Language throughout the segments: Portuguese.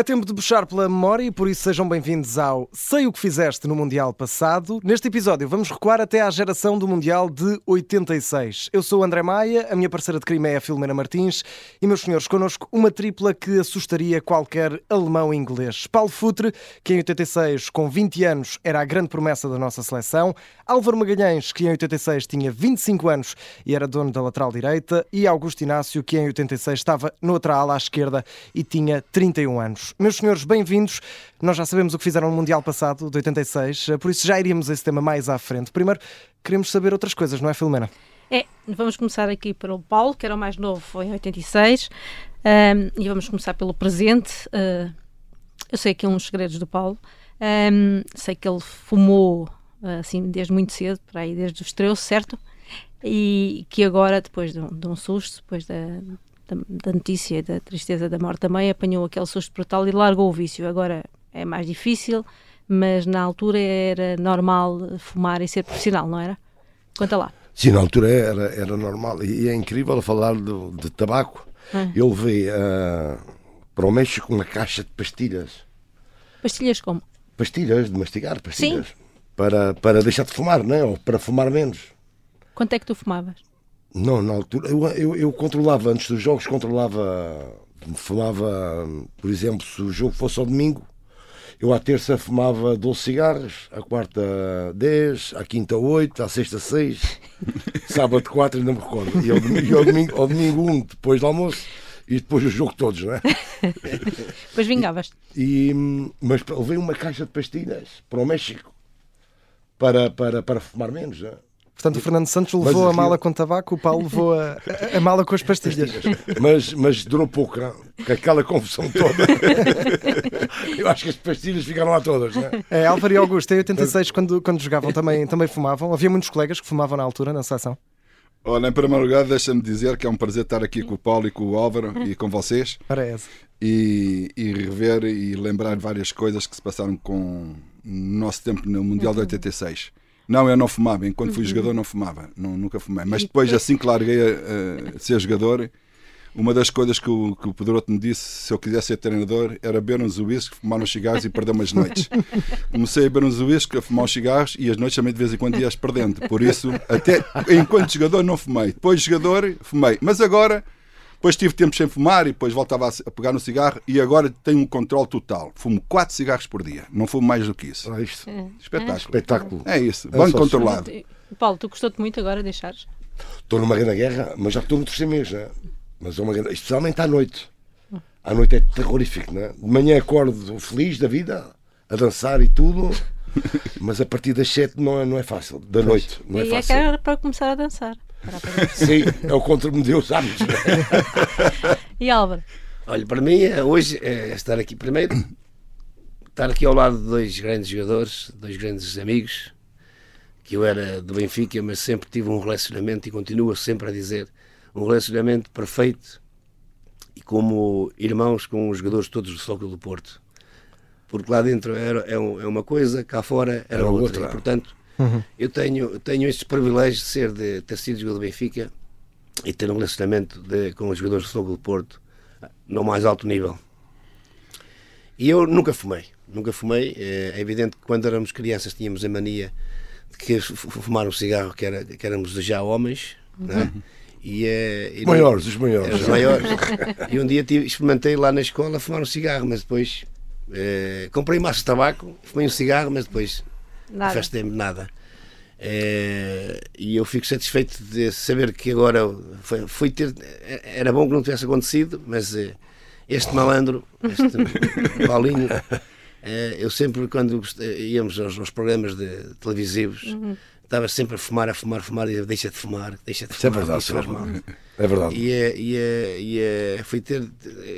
É tempo de puxar pela memória e por isso sejam bem-vindos ao Sei o que fizeste no Mundial passado. Neste episódio vamos recuar até à geração do Mundial de 86. Eu sou o André Maia, a minha parceira de crime é a Filomena Martins e, meus senhores, connosco uma tripla que assustaria qualquer alemão inglês. Paulo Futre, que em 86, com 20 anos, era a grande promessa da nossa seleção. Álvaro Magalhães, que em 86 tinha 25 anos e era dono da lateral direita. E Augusto Inácio, que em 86 estava noutra ala à esquerda e tinha 31 anos. Meus senhores, bem-vindos. Nós já sabemos o que fizeram no Mundial passado, de 86, eh, por isso já iríamos a esse tema mais à frente. Primeiro, queremos saber outras coisas, não é, Filomena? É, vamos começar aqui para o Paulo, que era o mais novo, foi em 86, um, e vamos começar pelo presente. Uh, eu sei aqui uns segredos do Paulo. Um, sei que ele fumou assim desde muito cedo, para aí desde os 13, certo? E que agora, depois de um, de um susto, depois da, da, da notícia da tristeza da morte da mãe, apanhou aquele susto brutal e largou o vício. Agora é mais difícil, mas na altura era normal fumar e ser profissional, não era? Conta lá. Sim, na altura era, era normal. E é incrível falar de, de tabaco. Hum. Eu levei uh, para o México uma caixa de pastilhas. Pastilhas como? Pastilhas, de mastigar, pastilhas. Sim. Para, para deixar de fumar, não é? Ou para fumar menos. Quanto é que tu fumavas? Não, na altura. Eu, eu, eu controlava, antes dos jogos, controlava. Fumava, por exemplo, se o jogo fosse ao domingo, eu à terça fumava 12 cigarros, à quarta 10, à quinta 8, à sexta 6, sábado 4, ainda me recordo. E ao domingo, ao domingo, ao domingo 1, depois do almoço, e depois o jogo todos, não é? Depois vingavas. E, e, mas levei uma caixa de pastilhas para o México para, para, para fumar menos, não é? Portanto, o Fernando Santos levou mas, a mala com tabaco, o Paulo levou a, a mala com as pastilhas. Mas, mas durou pouco, não? com aquela confusão toda. Eu acho que as pastilhas ficaram lá todas. Não é? é Álvaro e Augusto, em 86, quando, quando jogavam, também, também fumavam. Havia muitos colegas que fumavam na altura, na seleção. Olha, em primeiro lugar, deixa-me dizer que é um prazer estar aqui com o Paulo e com o Álvaro e com vocês. Parece. E, e rever e lembrar várias coisas que se passaram com no nosso tempo no Mundial de 86. Não, eu não fumava. Enquanto fui uhum. jogador, não fumava. Não, nunca fumei. Mas depois, assim que larguei a, a ser jogador, uma das coisas que o, que o Pedroto me disse, se eu quisesse ser treinador, era beber uns uísques, fumar uns cigarros e perder umas noites. Comecei a beber uns uísques, a fumar uns cigarros e as noites também de vez em quando ias perdendo. Por isso, até enquanto jogador não fumei. Depois jogador, fumei. Mas agora depois tive tempo sem fumar e depois voltava a pegar no cigarro e agora tenho um controle total. Fumo 4 cigarros por dia. Não fumo mais do que isso. É isto. É. Espetáculo. É. Espetáculo. É isso. É Bem controlado. Paulo, tu gostou-te muito agora deixares? Estou numa grande guerra, mas já estou no terceiro mês. Né? Mas é uma grande... Especialmente à noite. À noite é terrorífico. Né? De manhã acordo feliz da vida, a dançar e tudo. Mas a partir das 7 não é, não é fácil. Da noite. Não é e fácil. é que era para começar a dançar. Sim, é o contra me deu, sabes? e Álvaro? Olha, para mim, é, hoje, é estar aqui primeiro, estar aqui ao lado de dois grandes jogadores, dois grandes amigos, que eu era do Benfica, mas sempre tive um relacionamento e continuo sempre a dizer um relacionamento perfeito e como irmãos com os jogadores todos do Soccer do Porto. Porque lá dentro era, é, é uma coisa, cá fora era, outra. outra. E, portanto, Uhum. Eu tenho, tenho este privilégio de ser de ter sido jogador do Benfica e ter um relacionamento de, com os jogadores do Fogo do Porto no mais alto nível. E eu nunca fumei, nunca fumei. É evidente que quando éramos crianças tínhamos a mania de que fumar um cigarro que, era, que éramos já homens, né? E, é, e maiores, os maiores. Os maiores. e um dia tive, experimentei lá na escola fumar um cigarro, mas depois é, comprei maço de tabaco, fumei um cigarro, mas depois nada. afastei-me nada. É, e eu fico satisfeito de saber que agora foi, foi, ter. Era bom que não tivesse acontecido, mas é, este malandro, este Paulinho, é, eu sempre, quando íamos aos, aos programas de, televisivos, uhum. estava sempre a fumar, a fumar, a fumar, e deixa de fumar, deixa de fumar. Isso é verdade, é verdade. E, é, e, é, e é, foi ter.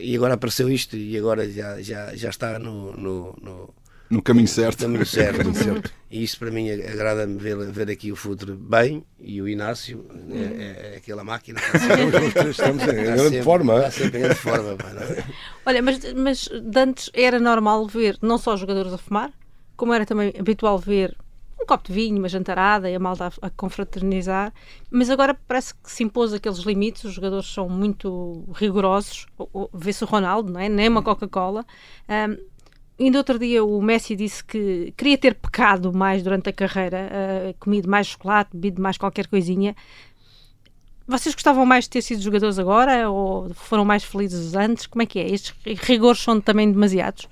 E agora apareceu isto, e agora já, já, já está no, no, no no caminho certo. caminho certo. certo. E isso para mim agrada-me ver, ver aqui o futuro bem e o Inácio é, é, é aquela máquina. Estamos em grande forma. Está sempre em grande forma. Olha, mas, mas antes era normal ver não só jogadores a fumar, como era também habitual ver copo de vinho, uma jantarada e a malta a, a confraternizar, mas agora parece que se impôs aqueles limites, os jogadores são muito rigorosos, vê-se o Ronaldo, não é? nem uma Coca-Cola. Um, Ainda outro dia o Messi disse que queria ter pecado mais durante a carreira, uh, comido mais chocolate, bebido mais qualquer coisinha. Vocês gostavam mais de ter sido jogadores agora ou foram mais felizes antes? Como é que é? Estes rigores são também demasiados?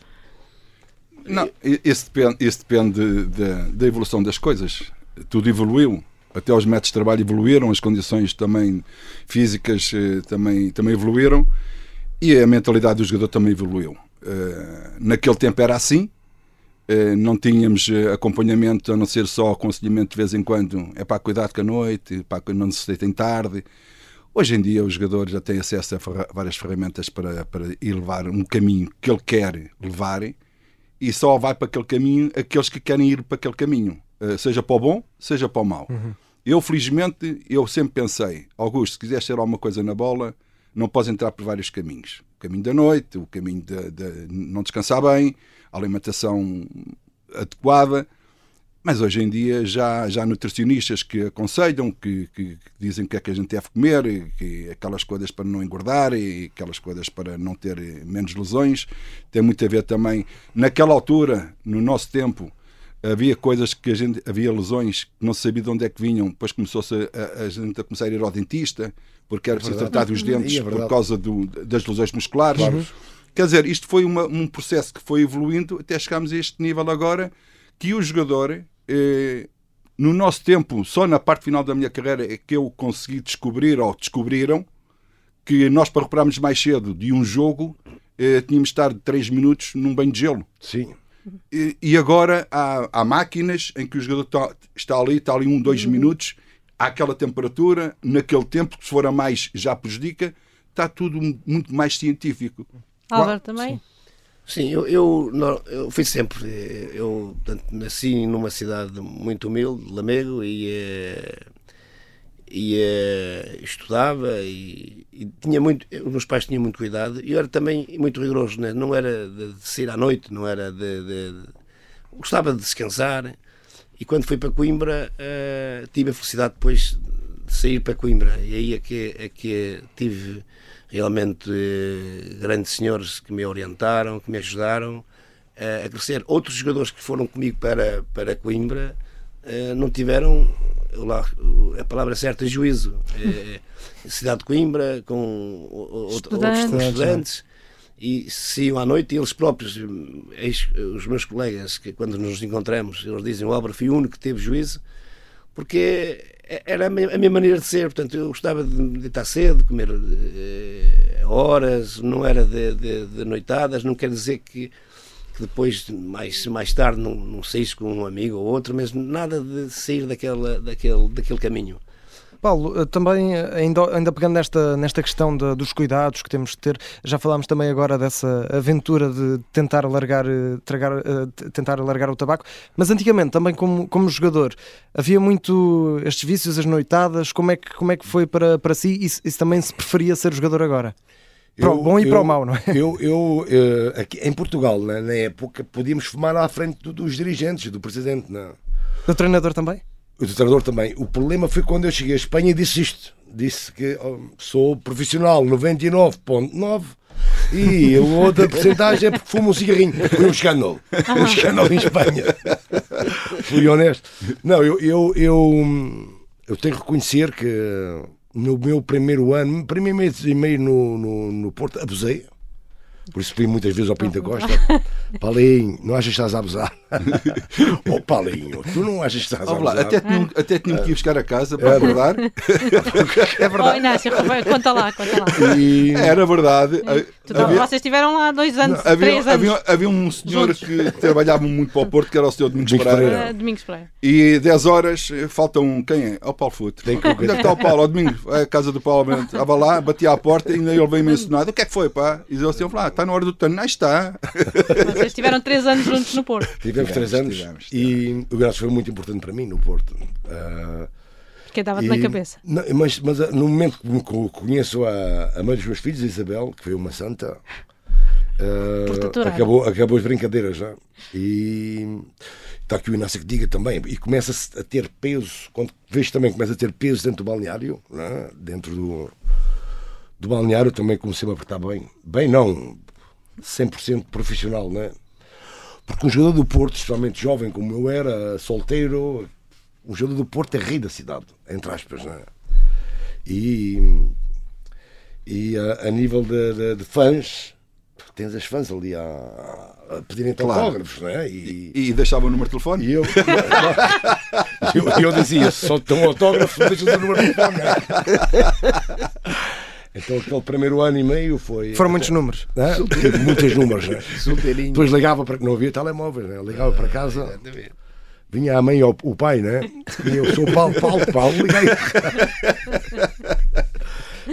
Não, isso depende, isso depende da, da evolução das coisas. Tudo evoluiu. Até os métodos de trabalho evoluíram, as condições também físicas eh, também, também evoluíram e a mentalidade do jogador também evoluiu. Uh, naquele tempo era assim, uh, não tínhamos acompanhamento a não ser só aconselhamento de vez em quando. É para cuidar com a noite, para que não se deitem tarde. Hoje em dia, os jogadores já têm acesso a várias ferramentas para, para ir levar um caminho que ele quer levar e só vai para aquele caminho aqueles que querem ir para aquele caminho, seja para o bom, seja para o mau. Uhum. Eu, felizmente, eu sempre pensei, Augusto, se quiseres ser alguma coisa na bola, não podes entrar por vários caminhos. O caminho da noite, o caminho de, de não descansar bem, a alimentação adequada. Mas hoje em dia já, já há nutricionistas que aconselham, que, que, que, dizem que é que a gente deve comer, que aquelas coisas para não engordar e aquelas coisas para não ter menos lesões. Tem muito a ver também. Naquela altura, no nosso tempo, havia coisas que a gente havia lesões que não se sabia de onde é que vinham, depois começou-se a, a, gente a começar a ir ao dentista porque era é preciso tratar dos dentes é por causa do, das lesões musculares. Claro. Quer dizer, isto foi uma, um processo que foi evoluindo até chegarmos a este nível agora que o jogador eh, no nosso tempo, só na parte final da minha carreira, é que eu consegui descobrir, ou descobriram, que nós, para recuperarmos mais cedo de um jogo, eh, tínhamos de estar 3 minutos num banho de gelo. Sim. E, e agora há, há, máquinas em que o jogador está, está ali, está ali um, dois uhum. minutos, há aquela temperatura, naquele tempo, que se for a mais já prejudica, está tudo muito mais científico. Álvaro também? Sim. Sim, eu, eu, eu fui sempre. Eu portanto, nasci numa cidade muito humilde, Lamego, e, eh, e, e eh, estudava e, e, tinha muito. Os meus pais tinham muito cuidado e eu era também muito rigoroso, né? não era de, de sair à noite, não era de, de, de, Gostava de descansar e quando fui para Coimbra uh, tive a felicidade depois de sair para Coimbra e aí é que, é que tive realmente eh, grandes senhores que me orientaram, que me ajudaram eh, a crescer. Outros jogadores que foram comigo para, para Coimbra não tiveram, lá, a palavra certa, juízo. cidade de Coimbra, com estudantes. outros estudantes, e se iam à noite, eles próprios, os meus colegas, que quando nos encontramos, eles dizem: o Álvaro foi o único que teve juízo, porque era a minha maneira de ser, portanto, eu gostava de estar cedo, comer uh, horas, não era de, de, de, noitadas, não quer dizer que, que, depois, mais, mais tarde, não, não saísse com um amigo ou outro, mas nada de sair daquela, daquele, daquele caminho. Paulo, eh, também eh, ainda, ainda pegando nesta, nesta questão de, dos cuidados que temos de ter, já falámos também agora dessa aventura de tentar alargar, eh, tragar, tentar alargar o tabaco, mas antigamente também como, como jogador havia muito estes vícios, as noitadas, como é que, como é que foi para, para si e se, também se preferia ser jogador agora? Para o bom e eu, para o mau, não é? Eu, eu aqui, em Portugal, na, na, época, podíamos fumar à frente dos dirigentes, do presidente. Não? Do treinador também? O treinador também. O problema foi quando eu cheguei à Espanha e disse isto. Disse que oh, sou profissional 99.9 e a outra porcentagem é porque fumo um cigarrinho. Foi um escândalo. Um escândalo em Espanha. Fui honesto. Não, eu, eu, eu, eu tenho que reconhecer que no meu primeiro ano, primeiro mês e meio no, no, no Porto, abusei. Por isso pedi muitas vezes ao Pinta Costa: Paulinho, não achas que estás a abusar? Oh, Paulinho, tu não achas que estás a abusar? até tinham, até tinham que ir buscar a casa para acordar. é verdade. Oh, Inácio, conta lá, conta lá. E... Era verdade. Havia... Vocês estiveram lá dois anos, não, havia, três anos. Havia, havia um senhor juntos. que trabalhava muito para o Porto, que era o senhor Domingos Pereira. Uh, Domingos Pereira. E 10 horas, falta um. Quem é? O Paulo Futre. Onde é que está o Paulo? O Domingos, é a casa do Paulo. Estava lá, batia à porta e ainda ele veio mencionado. O que é que foi, pá? E ele assim, ah, está na hora do treino. Aí está. Vocês estiveram 3 anos juntos no Porto. Tivemos 3 anos tivemos, tivemos. e o Graças foi muito importante para mim no Porto. Uh, que dava-te na cabeça. Não, mas, mas no momento que conheço a, a mãe dos meus filhos, a Isabel, que foi uma santa, Uh, acabou, acabou as brincadeiras já. E está aqui o Inácio que diga também. E começa-se a ter peso, quando vês também começa a ter peso dentro do balneário, né? dentro do, do balneário também comecei a apertar bem. Bem, não, 100% profissional, né? Porque um jogador do Porto, especialmente jovem como eu era, solteiro, um jogador do Porto é rei da cidade, entre aspas, né? E, e a, a nível de, de- de fãs, tens as fãs ali a, a pedirem Claro. autógrafos, né? E, E deixava o número de telefone? e eu, eu, eu dizia, só um autógrafo, deixa o número de telefone. Então aquele primeiro ano e meio foi. Foram muitos números. Né? Muitos números, né? Solteirinho. Depois ligava para que não havia telemóveis, né? ligava para casa, vinha a mãe ou o pai, né? E eu sou o Paulo, Paulo, Paulo, liguei.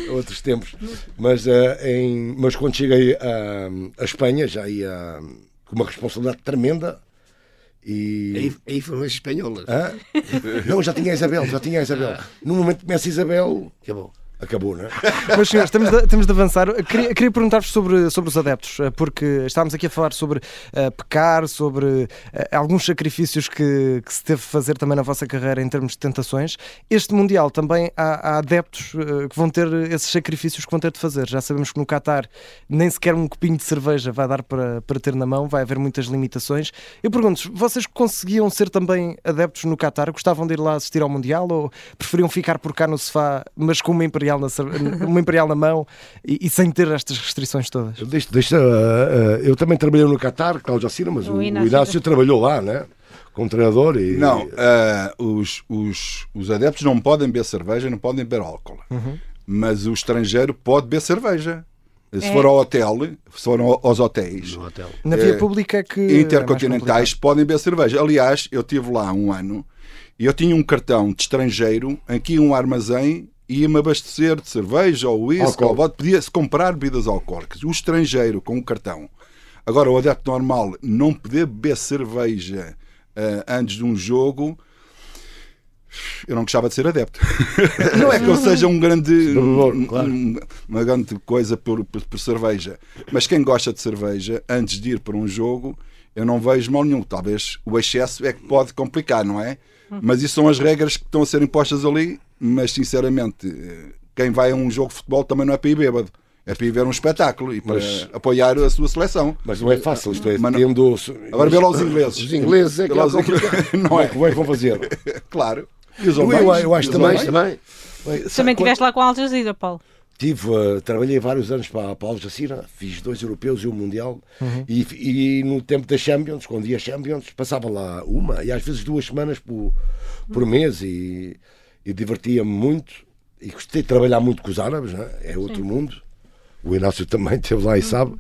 Outros tempos. Mas, eh, em, mas quando cheguei a, a Espanha já ia com uma responsabilidade tremenda. E. Aí, aí foram as espanholas. Hã? Não, já tinha a Isabel, já tinha a Isabel. No momento que começa a Isabel, Acabou. Acabou, né? Mas, senhores, temos de, temos de avançar. Queria, queria perguntar-vos sobre, sobre os adeptos, eh, porque estávamos aqui a falar sobre eh, pecar, sobre eh, alguns sacrifícios que, que se teve de fazer também na vossa carreira em termos de tentações. Este Mundial também há, há adeptos eh, que vão ter esses sacrifícios que vão ter de fazer. Já sabemos que no Qatar nem sequer um copinho de cerveja vai dar para, para ter na mão, vai haver muitas limitações. Eu pergunto-vos, vocês conseguiam ser também adeptos no Qatar? Gostavam de ir lá assistir ao Mundial ou preferiam ficar por cá no sofá, mas com uma imperial na, uma imperial na mão e, e sem ter estas restrições todas? Eu, deixo, deixo, ah, ah, eu também trabalhei no Qatar, Cláudio Assina, mas O o, o Inácio- Inácio, trabalhou lá, né? Como treinador e. Não, ah, os, os, os adeptos não podem beber cerveja, não podem beber álcool. Mas o estrangeiro pode beber cerveja. Se É. for ao hotel, se for ao- aos hotéis No hotel. Na via Eh, pública é que. é intercontinentais, podem beber cerveja. Aliás, eu estive lá um ano e eu tinha um cartão de estrangeiro, aqui um armazém, ia-me abastecer de cerveja ou uísque, Álcool. ou podia-se comprar bebidas alcoólicas. O estrangeiro com o cartão. Agora, o adepto normal não poder beber cerveja ah, antes de um jogo. Eu não gostava de ser adepto. Não é que eu seja um grande, claro. um- uma grande coisa por, por, por cerveja. Mas quem gosta de cerveja, antes de ir para um jogo, eu não vejo mal nenhum. Talvez o excesso é que pode complicar, não é? Mas isso são as regras que estão a ser impostas ali. Mas sinceramente, eh, quem vai a um jogo de futebol também não é para ir bêbado. É para ir ver um espetáculo e para Mas- apoiar a sua seleção. Mas não é fácil, isto é Mas tendo. Agora vê lá os ingleses. Os ingleses é que é os ingleses. Não é? que como é que vão fazer? Claro. E os Eu- alemães? eu acho E os também-? Também. Também quando- estiveste lá com a Al Jazeera, Paulo. Tive, uh, trabalhei vários anos para, para a Al Jazeera, fiz dois europeus e um mundial. E, e no tempo das Champions, quando ia Champions, passava lá uma e às vezes duas semanas por, por mês e, e divertia-me muito. E gostei de trabalhar muito com os árabes, né? é outro mundo. O Inácio também esteve lá e sabe.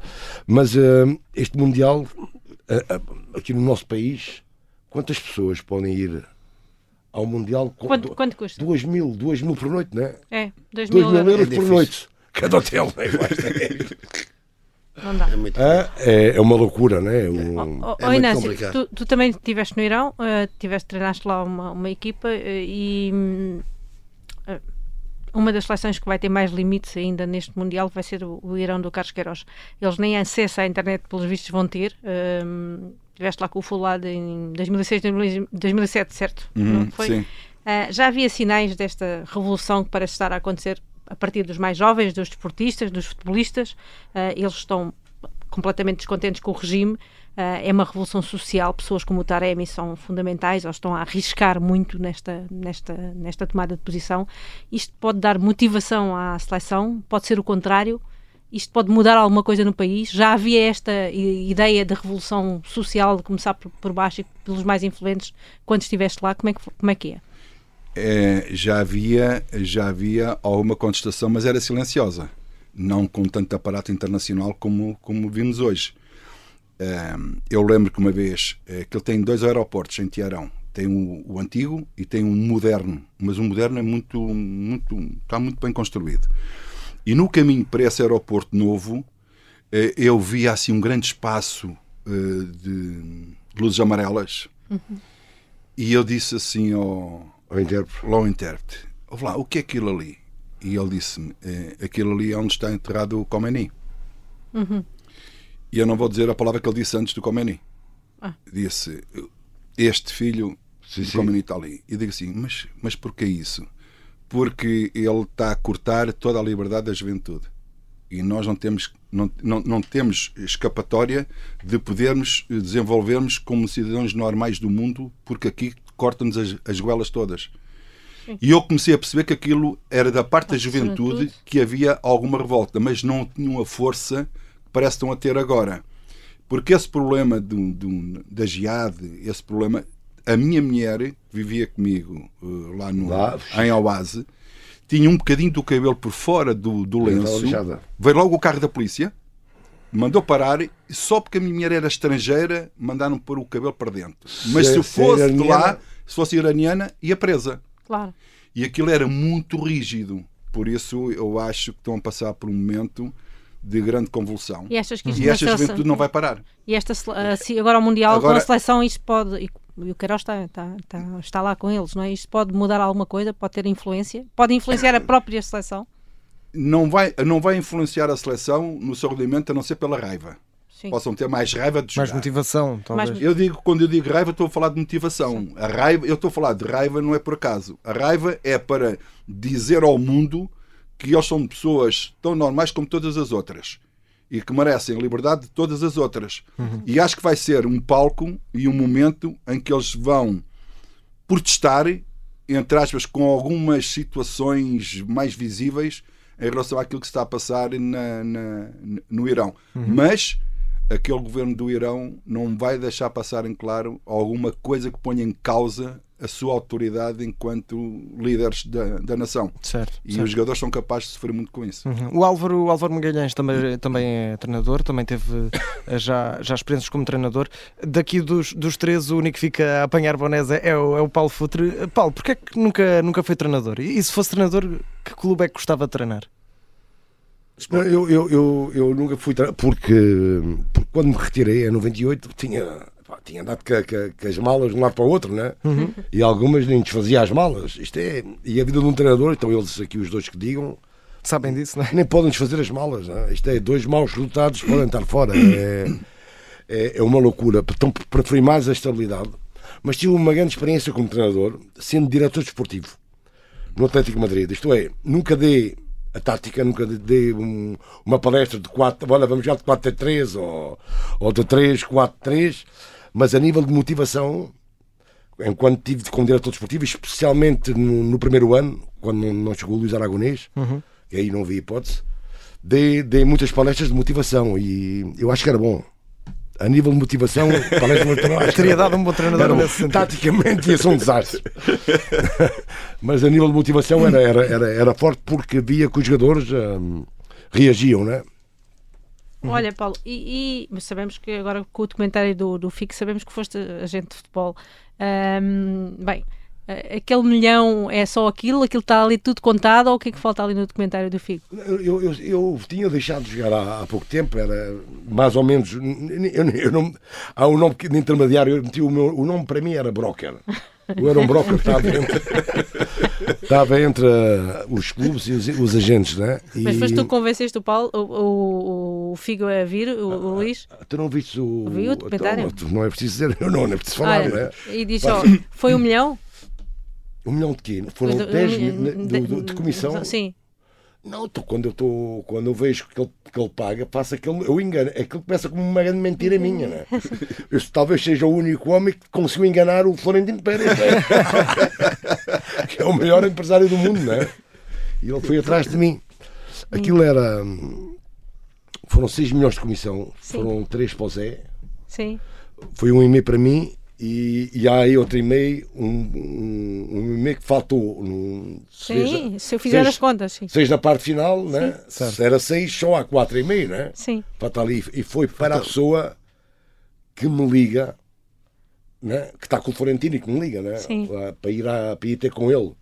Mas uh, este mundial, uh, uh, aqui no nosso país, quantas pessoas podem ir ao mundial? Quanto, quanto custa? Duas mil, duas mil por noite, não é? É, 2 2 mil mil euros. É por noite. Cada hotel, não é? Não dá. É muito Ah, é, é uma loucura, não é? Oh, Um, oh, É oh, muito Inácio, complicado. tu, tu também estiveste no Irão, eh, tiveste, treinaste lá uma, uma equipa eh, e eh, uma das seleções que vai ter mais limites ainda neste Mundial vai ser o, o Irão do Carlos Queiroz. Eles nem acesso à internet, pelos vistos, vão ter. Hum, Estiveste lá com o Fulad em 2006, 2007, certo? Uhum, Não foi? sim. Ah, já havia sinais desta revolução que parece estar a acontecer a partir dos mais jovens, dos desportistas, dos futebolistas. Ah, eles estão completamente descontentes com o regime. Ah, é uma revolução social. Pessoas como o Taremi são fundamentais, ou estão a arriscar muito nesta, nesta, nesta tomada de posição. Isto pode dar motivação à seleção, pode ser o contrário. Isto pode mudar alguma coisa no país. Já havia esta ideia de revolução social, de começar por, por baixo e pelos mais influentes, quando estiveste lá. Como é que, como é, que é? É, já havia já havia alguma contestação, mas era silenciosa, não com tanto aparato internacional como como vimos hoje. Ehm, eu lembro que uma vez eh, que ele tem dois aeroportos em Tiarão, tem o, o antigo e tem um moderno, mas o moderno é muito muito está muito bem construído. E no caminho para esse aeroporto novo, eh, eu via assim um grande espaço eh, de luzes amarelas. E eu disse assim ao, ao intérprete. lá o intérprete, ouve lá, o que é aquilo ali? E ele disse-me, "É, aquilo ali é onde está enterrado o Khomeini. E eu não vou dizer a palavra que ele disse antes do Comeni. Ah. Disse: Este filho Sim, do sim. Comeni está ali. E digo assim: Mas, mas porquê isso? Porque ele está a cortar toda a liberdade da juventude. E nós não temos, não, não, não temos escapatória de podermos eh, desenvolvermos como cidadãos normais do mundo, porque aqui cortam-nos as, as goelas todas. E eu comecei a perceber que aquilo era da parte da juventude que havia alguma revolta, mas não tinham a força que parece que estão a ter agora. Porque esse problema do, do- da geade, esse problema. A minha mulher que vivia comigo eh, lá, no, Lá. em Oase, tinha um bocadinho do cabelo por fora do, do lenço. Veio logo o carro da polícia, mandou parar, e só porque a minha mulher era estrangeira, mandaram pôr o cabelo para dentro. Mas Se- se, é fosse de iraniana- lá, se fosse iraniana, ia presa. Claro. E aquilo era muito rígido. Por isso eu acho que estão a passar por um momento de grande convulsão. E achas que isto E esta juventude não vai parar. E esta, assim, agora o Mundial com Agora- a seleção, isto pode. E, e o Queiroz está, está, está, está lá com eles, não é? Isto pode mudar alguma coisa, pode ter influência, pode influenciar a própria seleção. Não vai, não vai influenciar a seleção no seu rendimento a não ser pela raiva. Sim. Possam ter mais raiva de Mais jogar. motivação, talvez. Mais- Eu digo, quando eu digo raiva, estou a falar de motivação. A raiva, eu estou a falar de raiva não é por acaso. A raiva é para dizer ao mundo que eles são pessoas tão normais como todas as outras e que merecem a liberdade de todas as outras. E acho que vai ser um palco e um momento em que eles vão protestar, entre aspas, com algumas situações mais visíveis em relação àquilo que se está a passar na- na- no Irão. Mas aquele governo do Irão não vai deixar passar em claro alguma coisa que ponha em causa a sua autoridade enquanto líderes da, da nação. Certo. E certo. os jogadores são capazes de sofrer muito com isso. Uhum. O Álvaro, o Álvaro Magalhães também, também é treinador, também teve eh, já, já experiências como treinador. Daqui dos, dos três, o único que fica a apanhar bonés é, é o, é o Paulo Futre. Paulo, porquê é que nunca, nunca foi treinador? E, se fosse treinador, que clube é que gostava de treinar? Não, Eu, eu, eu, eu nunca fui porque, porque quando me retirei em 98 tinha, pá, tinha andado com, as malas de um lado para o outro, né? E algumas nem desfazia as malas. Isto é, e a vida de um treinador, então eles aqui os dois que digam, Sabem disso, não é? nem podem desfazer as malas. Né? Isto é, dois maus resultados podem estar fora. É, é, é uma loucura. Então preferi mais a estabilidade. Mas tive uma grande experiência como treinador, sendo diretor desportivo no Atlético Madrid. Isto é, nunca dei a tática, nunca dei um- uma palestra de 4, olha, vamos jogar de 4 a 3 ou, ou de 3, 4 a 3, mas a nível de motivação, enquanto tive como diretor desportivo, especialmente no, no primeiro ano, quando não, não chegou o Luís Aragonês, e aí não vi hipótese, dei, dei muitas palestras de motivação e eu acho que era bom. A nível de motivação, que Teria dado um bom treinador era, nesse taticamente ia ser um desastre. Mas a nível de motivação era, era, era, era forte porque via que os jogadores hum, reagiam, né? Olha, Paulo, e, e sabemos que agora com o documentário do, do FIC, sabemos que foste agente de futebol. Ahm, bem, aquele milhão é só aquilo, aquilo está ali tudo contado, ou o que é que falta ali no documentário do FIC? Eu, eu, eu, tinha deixado de jogar há, há pouco tempo, era mais ou menos. Eu, eu não, há um nome que- de intermediário, eu meti o, meu, o nome para mim era broker. Eu era um broker, estava entre, estava entre uh, os clubes e os, os agentes, né? E, Mas foste tu que convenceste o Paulo, o, o, o Figo a vir, o, o Luís? Tu não viste o. Vi o documentário. Então, não é preciso dizer, eu não, não é preciso falar, Olha, né? E diz só, foi um milhão? Um milhão de quê? Foram Do- 10 um milhão de, de, de, de comissão? Sim. Não, tô, quando, eu tô, quando eu vejo que ele, que ele paga, passa aquele. Eu engano. Aquilo começa como uma grande mentira minha, né? Eu talvez seja o único homem que conseguiu enganar o Florentino Pérez, né? que é o maior empresário do mundo, né? E ele foi atrás de mim. Aquilo era. hum, Foram 6 milhões de comissão, Sim. foram 3 para o Zé, Sim. foi um e-mail para mim e, e há aí outro e-mail, um, um, um e-mail que faltou. Num, Sim, se eu fizer seis- as contas, sim. seis na parte final, né? Certo. Se era seis, só há quatro e meio, né? Sim. Para estar ali. E foi para a pessoa que me liga, né? que está com o Florentino e que me liga, né? Sim. Para, ir a, para ir ter com ele.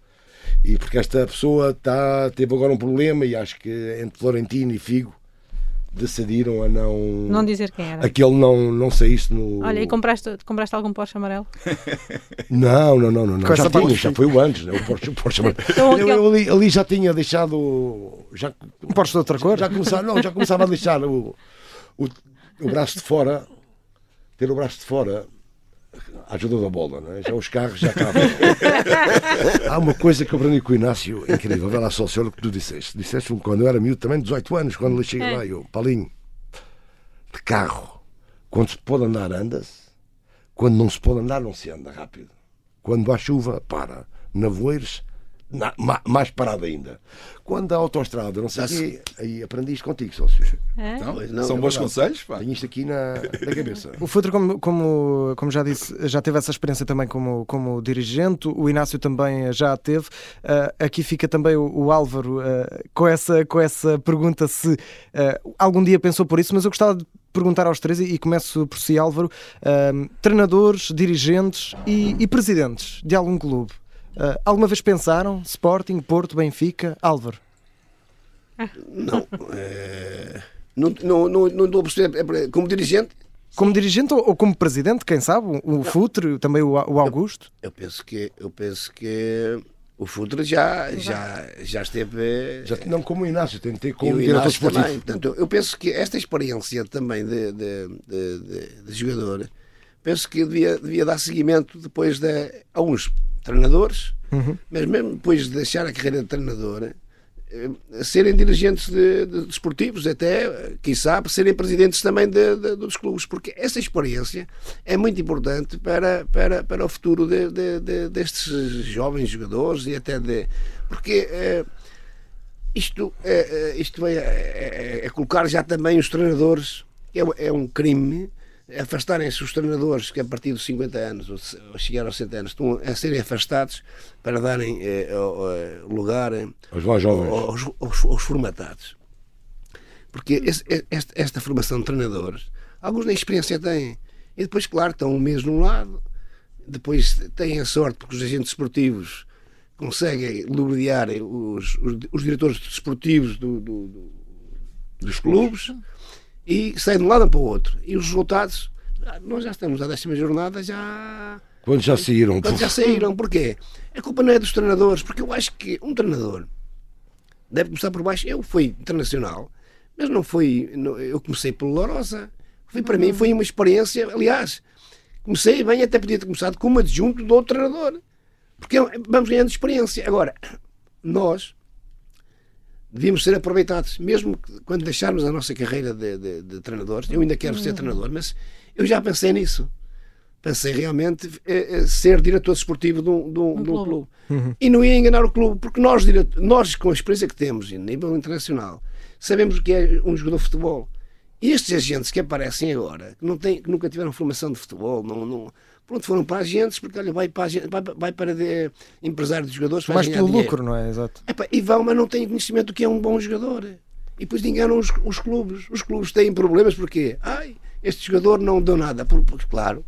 E porque esta pessoa tá, teve agora um problema e acho que entre Florentino e Figo decidiram a não. Não dizer quem era. Aquele não, não saísse no. Olha, e compraste, compraste algum Porsche amarelo? Não, não, não, não. não. Já tinha, já foi o antes, né? o Porsche. O Porsche Então, eu, eu ali, ali já tinha deixado. Já, Um Porsche de outra cor? já começava, não, já começava a deixar o, o- o braço de fora, ter o braço de fora ajuda da bola, não é? Já os carros já acabam. Há uma coisa que eu aprendi com o Inácio, incrível, vê lá só o senhor o que tu disseste. Disseste quando eu era miúdo, também 18 anos, quando ele chega É. lá, eu, Paulinho, de carro, quando se pode andar, anda-se, quando não se pode andar, não se anda rápido. Quando há chuva, para. Nevoeiros, na- ma- mais parado ainda. Quando há autoestrada, não sei o quê, aí aprendi isto contigo, sócio. É? Então, não, são é bons verdade. conselhos, pá. Tenho isto aqui na, na cabeça. O Futre, como, como, como já disse, já teve essa experiência também como, como dirigente, o Inácio também já a teve. Ah, aqui fica também o, o Álvaro ah, com, essa, com essa pergunta se ah, algum dia pensou por isso, mas eu gostava de perguntar aos três, e, começo por si, Álvaro, treinadores, dirigentes e, e presidentes de algum clube. Ah, alguma vez pensaram? Sporting, Porto, Benfica, Álvaro? Não. eh, não, não, não, não estou a perceber. É, Como dirigente, Como dirigente ou, como presidente, quem sabe? O Futre, também o, o Augusto? eu penso que, eu penso que o Futre já, já, já esteve. Já, não como o Inácio, tentei como o diretor Inácio esportivo. também. Portanto, eu- eu penso que esta experiência também de, de, de, de- de jogador, penso que devia, devia dar seguimento depois de, a uns treinadores, mas mesmo depois de deixar a carreira de treinador, eh, serem dirigentes de, de desportivos, até, quem sabe, serem presidentes também de- de- dos clubes, porque essa experiência é muito importante para, para, para o futuro de- de- de- destes jovens jogadores e até de. Porque. eh, isto, é, é, isto é, é- é colocar já também os treinadores, é, é um crime, afastarem-se os treinadores que a partir dos 50 anos ou, se- ou chegar aos 60 anos estão a serem afastados para darem eh, o lugar eh, Os mais jovens. aos, aos- aos formatados. Porque esse- esta, esta formação de treinadores, alguns nem experiência têm. E depois, claro, estão um mês num lado, depois têm a sorte porque os agentes esportivos conseguem lubriar os, os, os diretores desportivos do- do- do- dos clubes e saem de um lado para o outro. E os resultados, ah, nós já estamos à décima jornada, já Quando já saíram. quando já saíram, porquê? A culpa não é dos treinadores, porque eu acho que um treinador deve começar por baixo. Eu fui internacional, mas não não- Eu comecei pelo Lourosa. Foi para mim, foi uma experiência. Aliás, comecei bem, até podia ter começado como adjunto do outro treinador, porque vamos ganhando experiência. Agora, nós devíamos ser aproveitados, mesmo quando deixarmos a nossa carreira de, de- de treinadores. Eu ainda quero ser treinador, mas eu já pensei nisso. Pensei realmente eh, eh, ser diretor desportivo de um, de um- de um clube. clube. E não ia enganar o clube, porque nós, nós com a experiência que temos em nível internacional, sabemos o que é um jogador de futebol. E estes agentes que aparecem agora, que, não têm, que nunca tiveram formação de futebol, não, não, pronto, foram para agentes, porque olha, vai para, agente- vai, vai para de, empresário de jogadores, ganhar pelo dinheiro. lucro, não é? Exato. Epá, e vão, mas não têm conhecimento do que é um bom jogador. E depois enganam os, os clubes. Os clubes têm problemas porque, ai, este jogador não deu nada. Por- Porque, claro,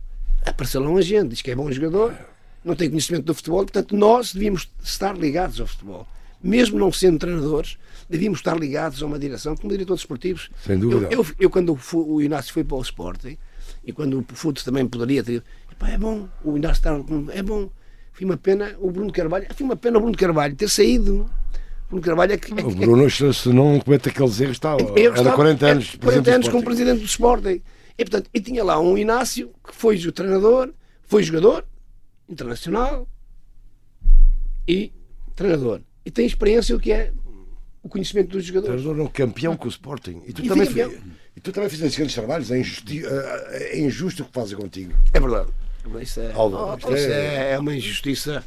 apareceu lá um agente, diz que é bom jogador, não tem conhecimento do futebol, portanto, nós devíamos estar ligados ao futebol. Mesmo não sendo treinadores, devíamos estar ligados a uma direção como diretores esportivos. Sem dúvida. Eu, eu, eu quando fu- o Inácio foi para o Sporting, e quando o Futs também poderia ter. É bom, o Inácio está. É bom. Foi uma pena o Bruno Carvalho. Foi uma pena o Bruno Carvalho ter saído. O Bruno Carvalho é que. é O Bruno, se se não comete aqueles erros, está. eu Era estava- 40 é, anos. 40 anos como presidente do Sporting. E, portanto, e tinha lá um Inácio que foi o treinador, foi jogador internacional e treinador. E tem experiência o que é o conhecimento dos jogadores. Treinador não, campeão com o Sporting. E tu, E também, e tu também fizeste grandes trabalhos. É, injusti- é injusto o que fazem contigo. É verdade. Isso é, Álvaro, oh, isso é- é, uma injustiça.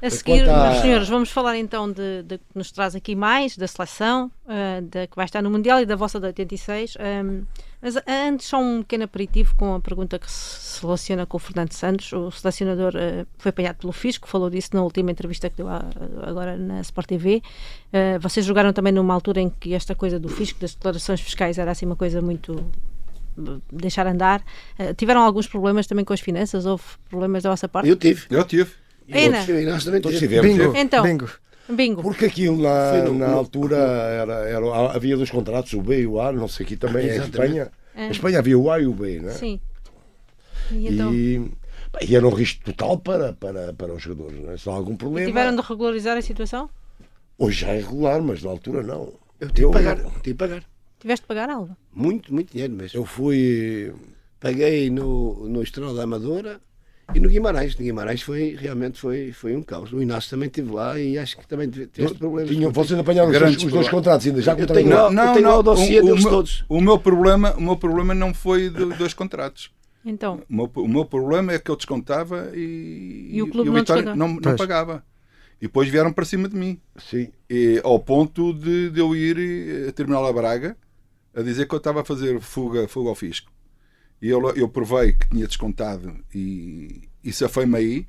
A seguir, meus senhores, vamos falar então de, de que nos traz aqui mais, da seleção, ah, da que vai estar no Mundial e da vossa de 86. ahm, mas antes, só um pequeno aperitivo com a pergunta que se relaciona com o Fernando Santos. O selecionador ah, foi apanhado pelo Fisco, falou disso na última entrevista que deu a- agora na Sport TV. Ah, vocês jogaram também numa altura em que esta coisa do Fisco, das declarações fiscais, era assim uma coisa muito deixar andar. Ah, tiveram alguns problemas também com as finanças? Houve problemas da vossa parte? Eu tive. Eu tive. Pena. O Inácio também Todos tivemos. Bingo. Então. Bingo. Bingo. Porque aquilo na, no- na no- altura era, era- havia dois contratos, o B e o A, não sei aqui também, em Exatamente. Espanha. Em Espanha havia o A e o B, não é? Sim. E então? E, bem, e era um risco total para, para, para os jogadores. Não é? Se há algum problema. Tiveram de regularizar a situação? Hoje já é regular, mas na altura não. Eu tive que pagar. Tive que pagar. Tiveste de pagar algo? Muito, muito dinheiro mesmo. Eu fui. Paguei no, no Estrela da Amadora e no Guimarães. No Guimarães foi, realmente foi, foi um caos. O Inácio também esteve lá e acho que também tiveste problemas. Tinham, vocês apanharam os, Grandes dois- os dois contratos ainda, já contrataram. tenho- eu tenho lá o dossiê deles meu, todos. o meu problema, o meu problema não foi de dois contratos. Então, O meu, o meu problema é que eu descontava e, E o clube o não Vitória não, não Pois. pagava. E depois vieram para cima de mim. Sim. E, ao ponto de, de eu ir eh, a Terminal a Braga a dizer que eu estava a fazer fuga, fuga ao fisco. E eu, eu provei que tinha descontado e, e safei-me aí,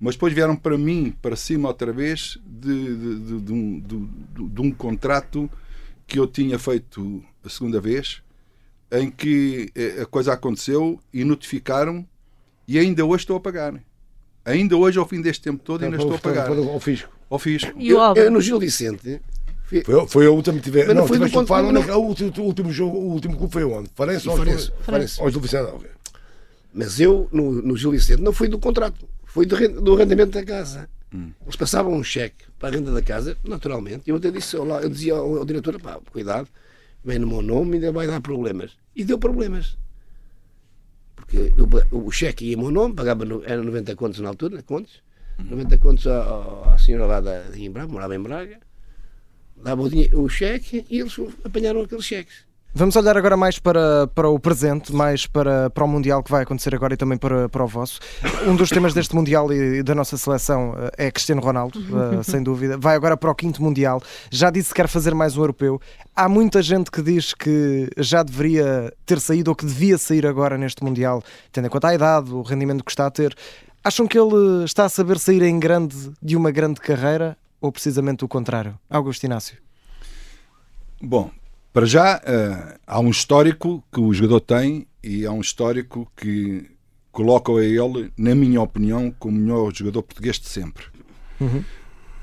mas depois vieram para mim, para cima outra vez, de, de, de- de um, de- de um contrato que eu tinha feito a segunda vez, em que eh, a coisa aconteceu e notificaram, e ainda hoje estou a pagar. Ainda hoje, ao fim deste tempo todo, ainda estou a pagar Ao fisco. ao fisco. e Eu, eu no Gil Vicente. Foi, foi a última que tive. Mas não Não, foi falar ponto- é que- o último, o último jogo, o último clube foi onde? Farense ou Farense. Farense. Ou do Vicente? Mas eu, no, no Gil Vicente, não fui do contrato, foi do, do arrendamento da casa. Eles passavam um cheque para a renda da casa, naturalmente. e Eu até disse, eu dizia ao, ao diretor: pá, cuidado, vem no meu nome e ainda vai dar problemas. E deu problemas. Porque o, o cheque ia em meu nome, pagava, no, era 90 contos na altura, contos, 90 contos à, à- senhora lá da, de em Braga, morava em Braga, dava o, dinheiro, o cheque e eles apanharam aqueles cheques. Vamos olhar agora mais para, para o presente, mais para, para o Mundial que vai acontecer agora e também para, para o vosso. Um dos temas deste Mundial e e da nossa seleção eh, é Cristiano Ronaldo, eh, sem dúvida. Vai agora para o quinto Mundial. Já disse que quer fazer mais um europeu. Há muita gente que diz que já deveria ter saído ou que devia sair agora neste Mundial, tendo em conta a idade, o rendimento que está a ter. Acham que ele está a saber sair em grande de uma grande carreira ou precisamente o contrário? Augusto Inácio. Bom, para já eh, há um histórico que o jogador tem e há um histórico que coloca a ele, na minha opinião, como o melhor jogador português de sempre. Uhum.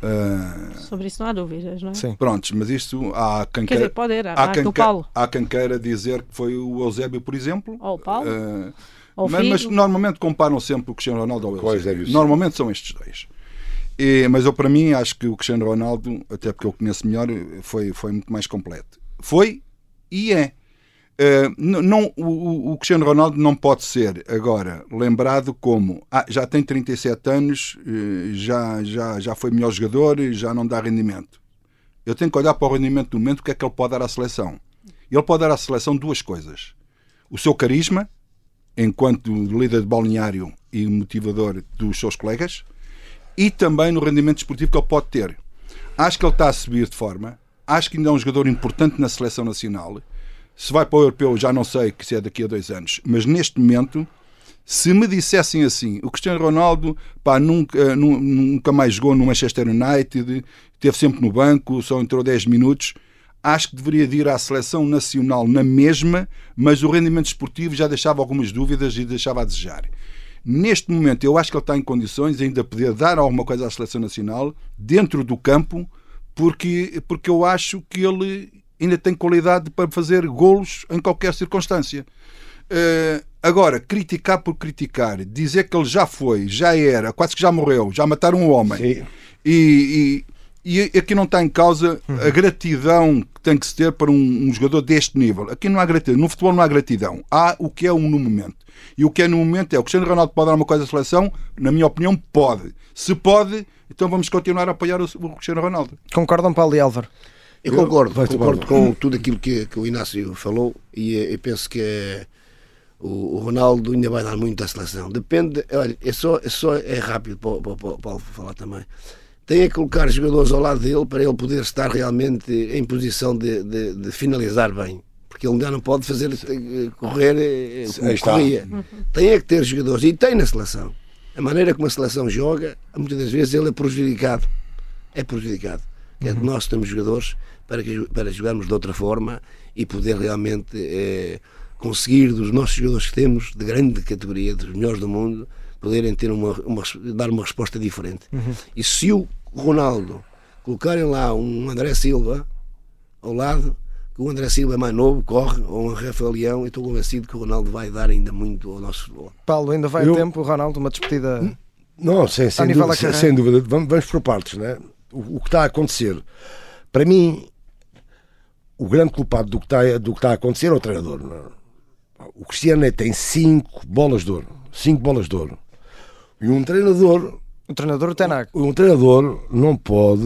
Eh, Sobre isso não há dúvidas, não é? Sim. prontos, mas isto há quem Quer dizer, queira, pode era. há Há quem, Paulo. há quem queira dizer que foi o Eusébio, por exemplo. Ou o Paulo. Eh, ou mas, mas normalmente comparam sempre o Cristiano Ronaldo ao Eusébio. Normalmente são estes dois. E- mas eu, para mim, acho que o Cristiano Ronaldo, até porque eu conheço melhor, foi, foi muito mais completo. Foi e é. Eh, n- não, o- o, o Cristiano Ronaldo não pode ser agora lembrado como ah, já tem 37 anos, eh, já, já, já foi melhor jogador, já não dá rendimento. Eu tenho que olhar para o rendimento do momento, o que é que ele pode dar à seleção. Ele pode dar à seleção duas coisas: o seu carisma, enquanto líder de balneário e motivador dos seus colegas, e também no rendimento desportivo que ele pode ter. Acho que ele está a subir de forma, acho que ainda é um jogador importante na seleção nacional. Se vai para o europeu, já não sei que se é daqui a dois anos, mas neste momento, se me dissessem assim, o Cristiano Ronaldo pá, nunca, nu- nunca mais jogou no Manchester United, esteve sempre no banco, só entrou 10 minutos, acho que deveria de ir à seleção nacional na mesma, mas o rendimento esportivo já deixava algumas dúvidas e deixava a desejar. Neste momento, eu acho que ele está em condições ainda de poder dar alguma coisa à seleção nacional dentro do campo, porque, porque eu acho que ele ainda tem qualidade para fazer golos em qualquer circunstância. Eh, agora, criticar por criticar, dizer que ele já foi, já era, quase que já morreu, já mataram um homem, Sim. e, e, e aqui não está em causa a gratidão que tem que se ter para um, um jogador deste nível. Aqui não há gratidão. No futebol não há gratidão. Há o que é um no momento. E o que é no momento é o Cristiano Ronaldo pode dar uma coisa à seleção? Na minha opinião, pode. Se pode, então vamos continuar a apoiar o, o Cristiano Ronaldo. Concordam, Paulo e Álvaro? Eu concordo, Vai-te concordo com tudo aquilo que, que o Inácio falou e eh, eu penso que eh, o, o Ronaldo ainda vai dar muito à seleção. Depende, olha, é só, é só é rápido para, para, para o Paulo falar também. Tem a colocar jogadores ao lado dele para ele poder estar realmente em posição de, de, de finalizar bem. Porque ele ainda não pode fazer eh, correr eh, como corria. Tem é que ter jogadores e tem na seleção. A maneira como a seleção joga, muitas das vezes ele é prejudicado. É prejudicado. É que nós temos jogadores para, que, para jogarmos de outra forma e poder realmente eh, conseguir dos nossos jogadores que temos, de grande categoria, dos melhores do mundo, poderem ter uma, uma dar uma resposta diferente. E se o Ronaldo colocarem lá um André Silva ao lado, que o André Silva é mais novo, corre, ou um Rafael Leão, eu estou convencido que o Ronaldo vai dar ainda muito ao nosso futebol. Paulo, ainda vai Eu- a tempo, Ronaldo, uma despedida. Não, sem, sem, dúvida, da sem, sem dúvida. Vamos, vamos por partes, né? O, o que está a acontecer, para mim, o grande culpado do que está, do que está a acontecer é o treinador. é? O Cristiano tem 5 bolas de ouro. 5 bolas de ouro. E um treinador, O treinador Tenag. um treinador não pode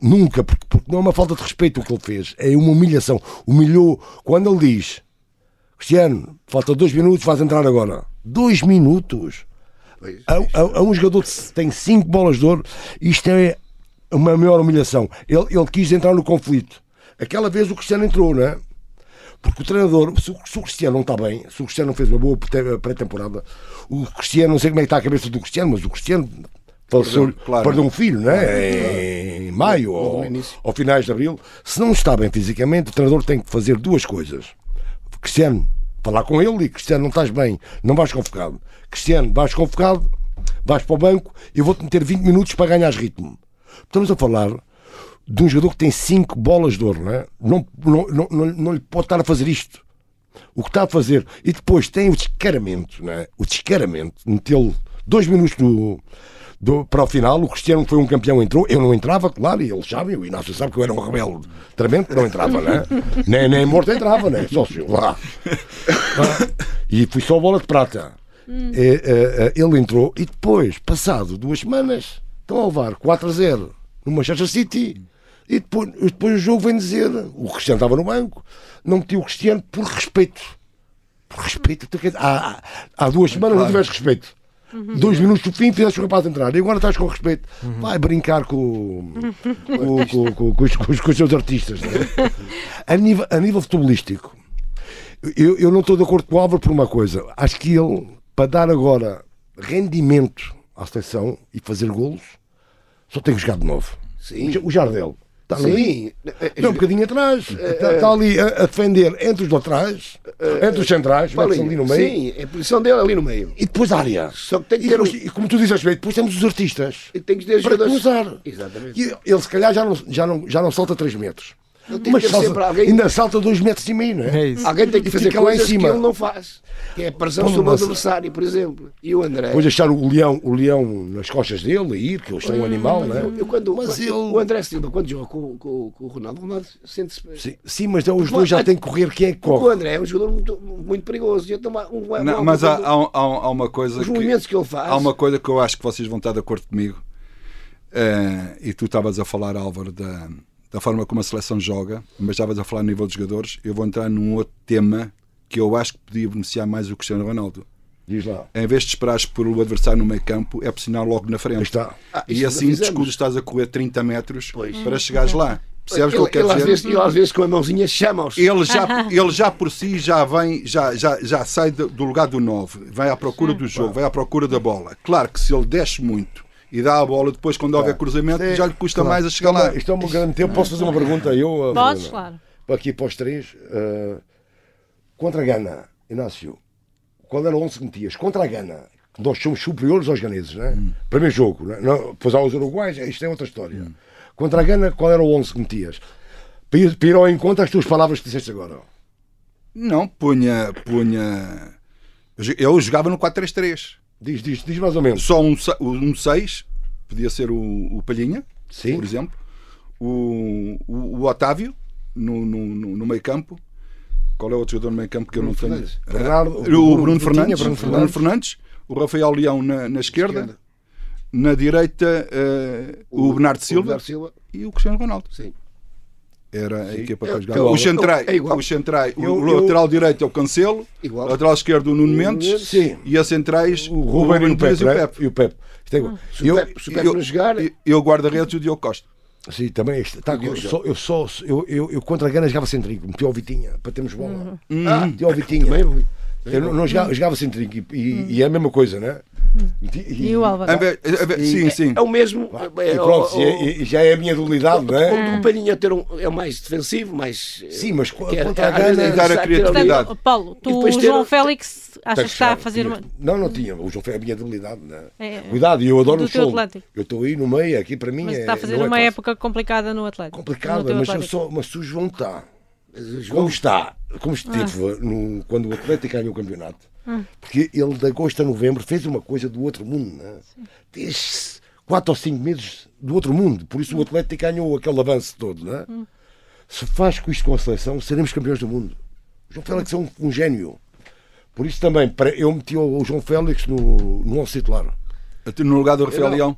nunca, porque, porque não é uma falta de respeito o que ele fez, é uma humilhação. Humilhou quando ele diz Cristiano, falta dois minutos, vais entrar agora. Dois minutos. A, a- a um jogador que tem cinco bolas de ouro, isto é uma maior humilhação. Ele, ele quis entrar no conflito. Aquela vez o Cristiano entrou, não é? Porque o treinador, se o, Cristiano não está bem, se o Cristiano não fez uma boa pré- pré-temporada, o Cristiano, não sei como é que está a cabeça do Cristiano, mas o Cristiano faleceu, Perdeu, claro. perdeu um filho, não é? Em maio ou, ou finais de abril. Se não está bem fisicamente, o treinador tem que fazer duas coisas. Cristiano, falar com ele e Cristiano, não estás bem, não vais convocado. Cristiano, vais convocado, vais para o banco, eu vou-te meter 20 minutos para ganhar ritmo. Estamos a falar de um jogador que tem 5 bolas de ouro, não é? Não, não, não, não, lhe pode estar a fazer isto. O que está a fazer. E depois tem o descaramento, não é? O descaramento, metê-lo dois minutos do, do- para o final. O Cristiano foi um campeão, entrou. Eu não entrava, claro, e eles sabem. O Inácio sabe que eu era um rebelde tremendo, não entrava, não é? nem, nem morto entrava, não é? Só se lá. E fui só bola de prata. É, é, é, ele entrou e depois, passado duas semanas, estão a levar 4 a 0 no Manchester City. E depois, depois o jogo vem dizer: o Cristiano estava no banco, não meti o Cristiano por respeito. Por respeito. Dizer, Há, há, duas semanas não tiveste respeito. Dois minutos do fim fizeste o rapaz entrar e agora estás com respeito. Vai brincar com, com, com, com, com os, com os- seus artistas. é? A, nível, a nível futebolístico, eu, eu não estou de acordo com o Álvaro por uma coisa. Acho que ele, para dar agora rendimento à seleção e fazer golos, só tem que jogar de novo. Sim. O Jardel está ali. Sim. Está um bocadinho atrás. Está, está ali a, a defender entre os laterais, entre os centrais, Paulinho, ali no meio. Sim, é a posição dele ali no meio. E depois a área. Só que tem que E, ter um- depois- e como tu dizes, depois temos os artistas. E tem que ter Para. Exatamente. E ele se calhar já não, já não, já não salta 3 metros. Mas salta- sempre alguém- ainda salta 2 metros e meio, não é? É isso. Alguém tem que fazer fica lá em coisas cima. que ele não faz. Que é a pressão sobre o adversário, por exemplo. E o André. Depois deixar o leão, o leão nas costas dele ir, que eles são um animal, não é? Eu, quando, Mas quando- ele- O André Silva, quando joga com, com, com o Ronaldo, o Ronaldo sente-se. Sim, sim, mas então os dois já têm que correr. Quem é que Porque o corre? André é um jogador muito, muito perigoso. Então, um, um, Não, mas há, há, há- há uma coisa os que, movimentos que ele faz. há uma coisa que eu acho que vocês vão estar de acordo comigo Eh, e tu estavas a falar Álvaro da, da forma como a seleção joga mas estavas a falar a nível de jogadores eu vou entrar num outro tema que eu acho que podia beneficiar mais o Cristiano Ronaldo Diz lá. em vez de esperares por o adversário no meio campo é pressionar logo na Aí frente está. Ah, e assim descuidas estás a correr 30 metros Pois. para chegares lá percebes o que ele, ele, às vezes, ele às vezes com a mãozinha chama-os. ele já, ele já por si já vem, já, já, já sai do do lugar do 9, vai à procura do jogo, vai à procura da bola. Claro que se ele desce muito e dá a bola, depois quando houver cruzamento, é- já lhe custa claro, mais a chegar é lá. Isto é um grande tempo. Posso fazer uma pergunta? Eu, Podes, claro. Aqui para os três. uh, contra a Gana, Inácio, qual era o 11 que metias? Contra a Gana, nós somos superiores aos ganeses, não é? Primeiro jogo, não é? Não, depois há os uruguais, isto é outra história. Contra a Gana, qual era o 11 que metias? Para ir, para ir ao encontro às tuas palavras que disseste agora. Não, punha. punha eu jogava no 4-3-3. Diz, diz, diz mais ou menos. Só um 6, um seis, podia ser o, o Palhinha, Sim. por exemplo, o, o, o Otávio no, no, no, meio campo. Qual é o outro jogador no meio campo que eu não tenho? Fernandes. Bernardo- o, Bruno- Bruno, Bruno Fernandes, Bruno Bruno Fernandes. Fernandes, o Rafael Leão na, na esquerda, Esquerda. na direita eh, o, Bernardo Silva Bernardo Silva. e o Cristiano Ronaldo. Sim. Era a equipa É- para é jogar. igual. Os centrais, É igual. os centrais o- Eu- o eu- lateral direito é o Cancelo, Igual. o lateral esquerdo o Nuno Mendes Sim. e as centrais O Ruben e o Dias Pepe. é? E o Pepe. Isto é igual. Se o Eu- Pepe, se o Pepe eu- não jogar, e- e o guarda-redes o Diogo Costa. Sim, também isto. Tá, eu, só, eu, só, eu, eu, eu contra a Gana jogava sem trinco, meti ao Vitinha, para termos bola. Ah, Meti ao Vitinha. também. Eu não, não jogava, jogava sem trinco e, e- e é a mesma coisa, não é? Meti- E o Álvaro? Em vez- em vez- Sim, sim. É o mesmo. é, E pronto, o- e é- e já é a minha dualidade, não é? o, o Palhinha ter um, é o mais defensivo, mais. Sim, mas é- contra a Gana. é Dar a criatividade. Portanto, Paulo, E tu, o ter- João Félix, achas que está a fazer tinha- uma. Não, não tinha. O João foi a minha debilidade, não é? É, Cuidado, e eu adoro do o show. Eu estou aí no meio, aqui para mim Mas é. está a fazer é uma fácil. época complicada no Atlético. complicada, mas, só, mas se o João está o como está, como esteve Ah. no- quando o Atlético ganhou o campeonato, Hum. porque ele de agosto a novembro fez uma coisa do outro mundo, né? fez quatro ou cinco meses do outro mundo, por isso o Atlético ganhou aquele avanço todo, né? se faz com isto com a seleção, seremos campeões do mundo. O João Félix é um, um gênio. Por isso também, para- eu meti o, o João Félix no, no 11 titular. No lugar do Rafael. Leão?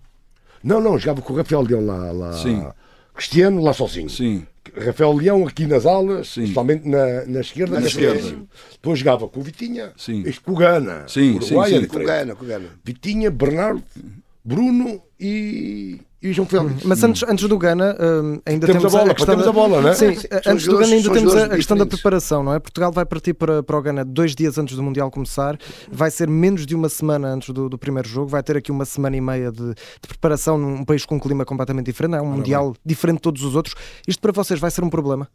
Não, não, jogava com o Rafael Leão lá. lá Sim. Cristiano lá sozinho. Sim. Rafael Leão aqui nas alas, Sim. principalmente na, na esquerda. Na na esquerda. Depois jogava com o Vitinha, Sim. este com o Gana. Sim, Uruguai sim, é sim. diferente. Cugana, Cugana. Vitinha, Bernardo, Bruno e, e o João Félix. Mas antes, antes do Gana, hum, ainda Temos temos, a bola, questão temos da- a bola, não é? Sim, Sim, antes do Gana ainda temos a, a questão da preparação, não é? Portugal vai partir para, para o Gana dois dias antes do Mundial começar, vai ser menos de uma semana antes do, do primeiro jogo, vai ter aqui uma semana e meia de, de preparação num país com um clima completamente diferente, é um Mundial diferente de todos os outros. Isto para vocês vai ser um problema?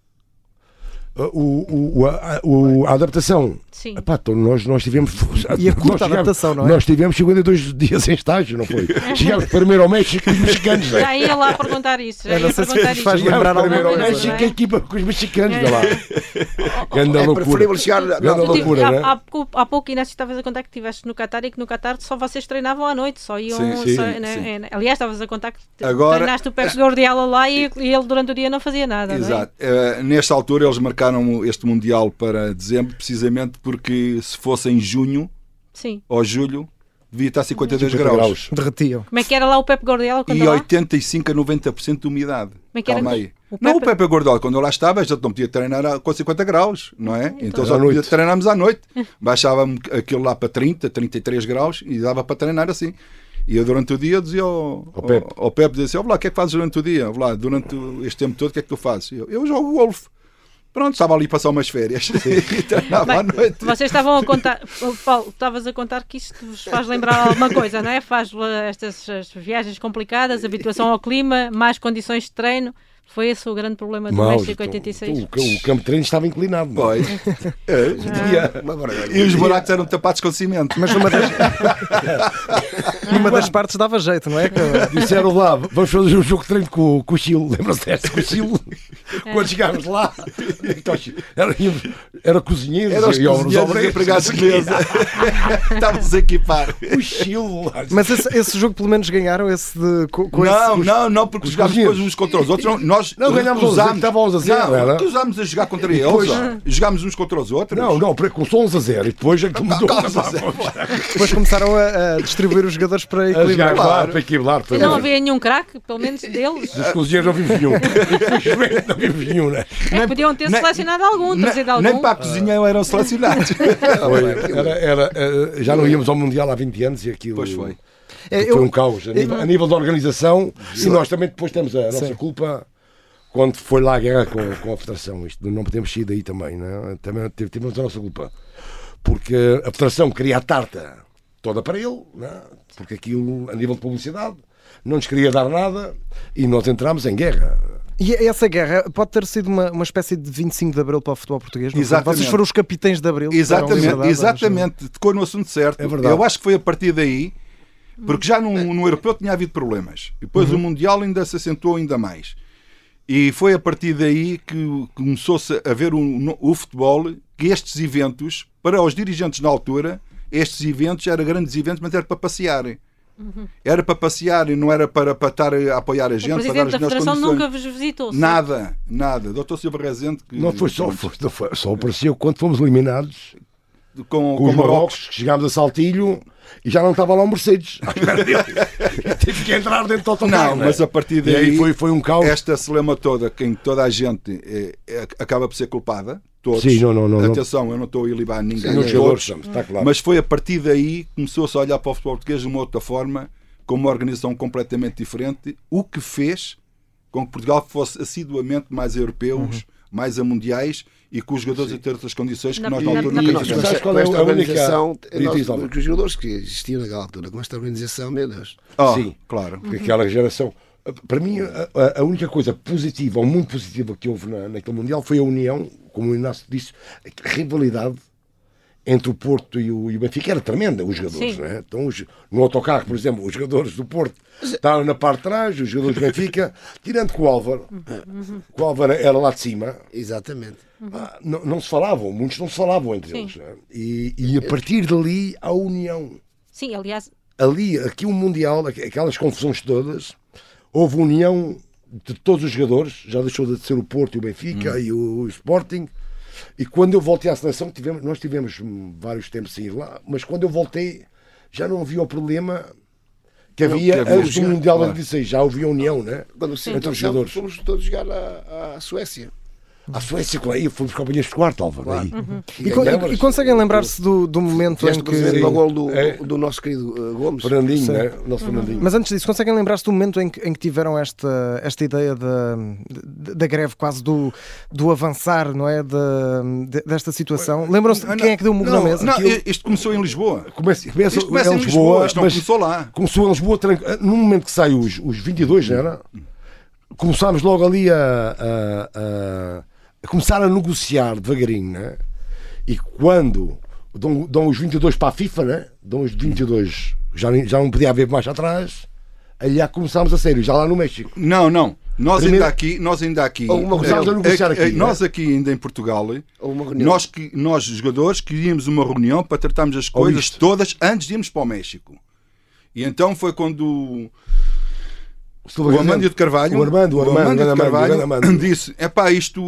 O, o- a, o- a adaptação. Sim. Epá, então nós, nós tivemos. E a curta nós tivemos- adaptação, não é? Nós tivemos 52 dias em estágio, não foi? Chegámos primeiro ao México e os mexicanos. né? Já ia lá perguntar isso. Já ia perguntar vos faz isso. lembrar ao México é? a equipa com os mexicanos. vê lá. Grande É loucura. preferível chegar. Não, Tu tive- loucura, há, né? há pouco, há pouco, Inês, estavas a contar que estiveste no Qatar e que no Qatar só vocês treinavam à noite, só iam. Sim, sim, só- né, sim. é, aliás, estavas a contar que Agora- treinaste o Pep Guardiola lá e, e ele durante o dia não fazia nada. não é? Exato. Eh, nesta altura eles marcaram este Mundial para dezembro, precisamente porque se fosse em junho Sim. ou julho, devia estar 52 50 graus. graus. Derretiam. Como é que era lá o Pep Guardiola quando E lá? 85 a 90% de umidade. Como é que era? Calma aí. O Não, o Pepe- Pepe Guardiola, quando eu lá estava, já não podia treinar a- com 50 graus, não é? Então, só podia treinarmos à noite. Baixava aquilo lá para 30, 33 graus e dava para treinar assim. E eu durante o dia dizia ao, Ao Pepe. ao, ao Pepe, dizia assim, "Ó, lá, o que é que fazes durante o dia? Lá, durante este tempo todo, o que é que tu fazes? Eu, eu jogo golfe. Pronto, estava ali a passar umas férias e treinava à Bem, noite. Vocês estavam a contar, Paulo, estavas a contar que isto vos faz lembrar alguma coisa, não é? Faz eh, estas as viagens complicadas, habituação ao clima, mais condições de treino. Foi esse o grande problema do Maus, México então, 86. então, o, o campo de treino estava inclinado. é? Pois. É, barbaridade. E os buracos eram tapados com cimento. Mas numa das, numa das partes dava jeito, não é? Que- Disseram lá, vamos fazer um jogo de treino com, com o Chile. Lembram-se desta com o Chile? Quando chegámos lá, então, era, era cozinheiros, Eram os e os cozinheiros e empregados de mesa. Estávamos a equipar. O Chile. Mas esse, esse jogo pelo menos ganharam esse de. Com, com Não, esse, não, não, porque os jogámos depois uns contra os outros. Não, nós Não, ganhámos uns, recusámos- estava 11 a 0, Não, era? recusámos a jogar contra eles. depois-. Jogámos uns contra os outros. Não, não, começou 11 a 0 e depois é que mudou. calma, Zé. Depois começaram a, a distribuir os jogadores para equilibrar. jogar lá, Claro. para equilibrar. E não havia nenhum craque, pelo menos deles. Dos cozinheiros não vimos nenhum. Infelizmente não vimos nenhum, né? É que podiam ter nem- selecionado algum, Nem, trazido algum. nem para a cozinha eram selecionados. Era, era, eh, já não íamos ao Mundial há 20 anos e aquilo Pois foi. É, foi eu- um caos a nível, a nível da organização e nós também depois temos a nossa Sim. culpa quando foi lá a guerra com, com a Federação. Isto não podemos sair daí também, né? também tive- tivemos a nossa culpa. Porque a Federação queria a tarta toda para ele, né? porque aquilo, a nível de publicidade, não nos queria dar nada e nós entramos em guerra. E essa guerra pode ter sido uma, uma espécie de 25 de Abril para o futebol português? não? Exatamente. Vocês foram os capitães de Abril. Exatamente, exatamente. Tocou no assunto certo. É verdade. Eu acho que foi a partir daí, porque já no, no europeu tinha havido problemas. E depois o Mundial ainda se acentuou ainda mais. E foi a partir daí que começou-se a ver o, o futebol, que estes eventos, para os dirigentes na altura, estes eventos eram grandes eventos, mas era para passearem. Era para passear e não era para, para estar a apoiar a O gente, para dar presidente as da Federação condições. nunca vos visitou. certo? Nada, nada. Doutor Silva Rezende, que, Não foi só, foi- só apareceu quando fomos eliminados com, com com os Marrocos. Marrocos, que chegámos a Saltilho e já não estava lá o Mercedes. Tive que entrar dentro do autocarro. Não, né? mas a partir E daí aí foi, foi um caos. esta celema toda, quem toda a gente eh, eh, acaba por ser culpada, todos. Sim, não, não, não, não. Atenção, eu não estou a ilibar ninguém, jogadores, todos, está claro. mas foi a partir daí que começou-se a olhar para o futebol português de uma outra forma, com uma organização completamente diferente, o que fez com que Portugal fosse assiduamente mais a europeus, mais a mundiais e com os jogadores a ter outras condições que Na- nós na altura Mas tivemos. sabes qual com é esta a organização, os jogadores que existiam naquela altura, com esta organização, meu Deus. Oh, Sim. claro. Porque aquela geração. Para mim, a, a- a única coisa positiva, ou muito positiva, que houve na, naquele Mundial foi a união, como o Inácio disse, a rivalidade entre o Porto e o, e o Benfica era tremenda, os jogadores. Sim. Não é? então, os- no autocarro, por exemplo, os jogadores do Porto estavam na parte de trás, os jogadores do Benfica, tirando com o Álvaro, que o Álvaro era lá de cima, Exatamente. não, não se falavam, muitos não se falavam entre Sim. eles. é? E, e a partir dali, a união Sim, aliás, ali, aqui o Mundial, aqu- aquelas confusões todas, houve união de todos os jogadores, já deixou de ser o Porto e o Benfica e o, o Sporting. E quando eu voltei à seleção, tivemos, nós tivemos vários tempos sem ir lá, mas quando eu voltei já não havia o problema que havia que havia antes do Mundial de claro. 86, já havia união, né? Quando sim, Entre os então, jogadores. fomos todos jogar à, à Suécia. A Suécia, claro, aí fomos companhias de quarto, Álvaro. aí. E, co- e- e conseguem lembrar-se do, do momento em que. para o gol do, É. do nosso querido uh, Gomes. Fernandinho, Sim. né? Nosso Fernandinho. Mas antes disso, conseguem lembrar-se do momento em que, em que tiveram esta, esta ideia da, da, greve, quase do, do avançar, não é? Da, de- desta situação? Lembram-se de quem é que deu o murro não, na mesa? Não, Aquilo- isto começou em Lisboa. Começa, começa, Isto começa em Lisboa, isto não mas começou lá. Começou em Lisboa, no momento que saiu os, os 22, não era? Começámos logo ali a, a- a- a começar a negociar devagarinho, né? E quando dão, dão os 22 para a FIFA, né? Dão os 22, já, já não podia haver mais atrás, aí já começámos a sério, já lá no México. Não, não. Nós Primeiro- ainda aqui, nós ainda aqui, a negociar eh, aqui, eh, nós aqui ainda em Portugal, nós, que, nós jogadores queríamos uma reunião para tratarmos as coisas todas antes de irmos para o México. E então foi quando o Armando de Carvalho, O Armando, o Armando, Armando o de Armando, Carvalho o Armando. disse: é pá, isto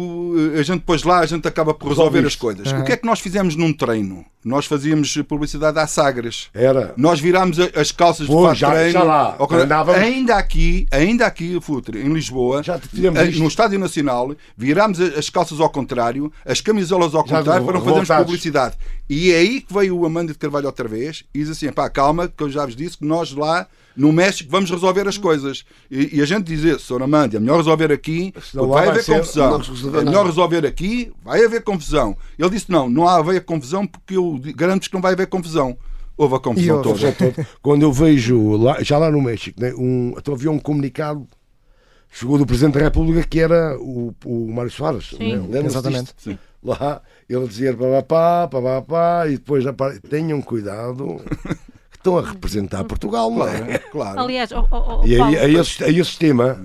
eh, a gente depois lá a gente acaba por resolver Resolve as coisas. Aham. O que é que nós fizemos num treino? Nós fazíamos publicidade à Sagres. Era. Nós virámos as calças Pô, de de já- treino. já lá, andávamos- Ainda aqui, ainda aqui, Futre, em Lisboa, Já eh, isto. no Estádio Nacional, virámos as calças ao contrário, as camisolas ao Já contrário, para não fazermos publicidade. E é aí que veio o Amanda de Carvalho outra vez e diz assim: pá, calma, que eu já vos disse que nós lá no México vamos resolver as coisas. E, e a gente dizer, Sr. Amanda, é melhor resolver aqui, porque vai vai haver confusão. É melhor resolver aqui, vai haver confusão. Ele disse: não, não há haver confusão porque eu garanto que não vai haver confusão. Houve a E confusão houve. toda. Já todo. Quando eu vejo lá, já lá no México, né, um, então havia um comunicado chegou do Presidente da República que era o, o Mário Soares. Né? Lembram-se Exatamente. Lá ele dizia papapá, papapá, e depois tenham cuidado estão a representar Portugal, não é? Claro, claro. Aliás, oh, oh, oh, E Paulo, aí, aí, esse, aí esse tema,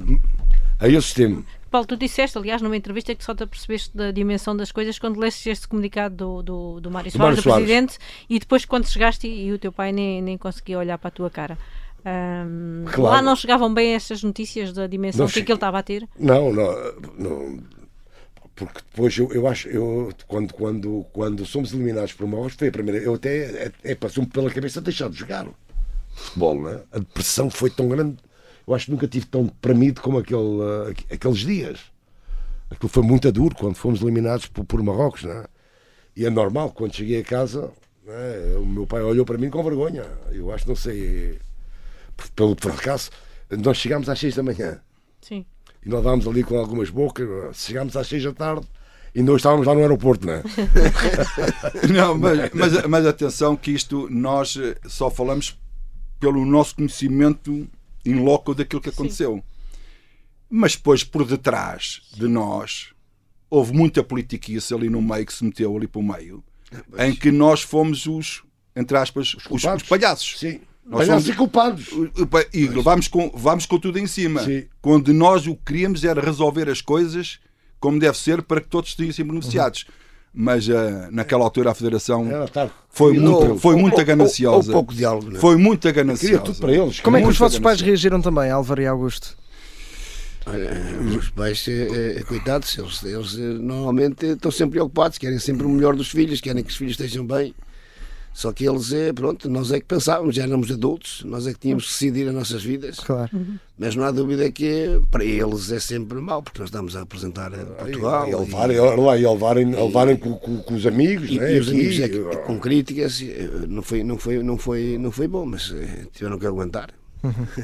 aí esse tema, Paulo, tu disseste, aliás, numa entrevista que só te apercebeste da dimensão das coisas quando leste este comunicado do, do, do Mário Do Soares, Mário do Soares. Presidente, e depois quando chegaste e, e o teu pai nem, nem conseguia olhar para a tua cara. Ahm, Claro. Lá não chegavam bem estas notícias da dimensão Não que che- aquilo estava a ter? Não, não, não. Porque depois eu, eu acho, eu, quando, quando, quando somos eliminados por Marrocos, foi a primeira. Eu até é, é, passou-me pela cabeça deixar de jogar futebol, né? A depressão foi tão grande. Eu acho que nunca tive tão deprimido como aquele, aqu- aqueles dias. Aquilo foi muito duro quando fomos eliminados por, por Marrocos, né? E é normal, quando cheguei a casa, né, o meu pai olhou para mim com vergonha. Eu acho, não sei, pelo fracasso. Nós chegámos às seis da manhã. Sim. E nós estávamos ali com algumas bocas, chegámos às seis da tarde e nós estávamos lá no aeroporto, não é? Não, mas, mas, mas atenção que isto nós eh, só falamos pelo nosso conhecimento in loco daquilo que aconteceu. Mas depois, por detrás de nós, houve muita politiquice ali no meio que se meteu ali para o meio, em que nós fomos os, entre aspas, os, culpados. os palhaços. Sim. Nós somos- e culpados. E vamos com, vamos com tudo em cima. Sim. Quando nós o que queríamos era resolver as coisas como deve ser para que todos estejam beneficiados. Mas ah, naquela altura a Federação foi Queria muito, para foi muito Ou- ou- gananciosa. ou pouco diálogo, não é? Foi muito Queria gananciosa. tudo para eles. Como é que os vossos pais reagiram também, Álvaro e Augusto? Olha, os pais, eh, eh, coitados, eles, eles normalmente estão sempre preocupados, querem sempre o melhor dos filhos, querem que os filhos estejam bem. Só que eles, eh, pronto, nós é que pensávamos, já éramos adultos, nós é que tínhamos que decidir as nossas vidas. Claro. Mas não há dúvida que para eles é sempre mau, porque nós estamos a representar eh, Portugal. E, e- levarem, e levarem, levarem com, com, com os amigos, E, né? e os amigos é que, com críticas eh, não foi, não foi, não foi, não foi bom, mas eh, tiveram que aguentar.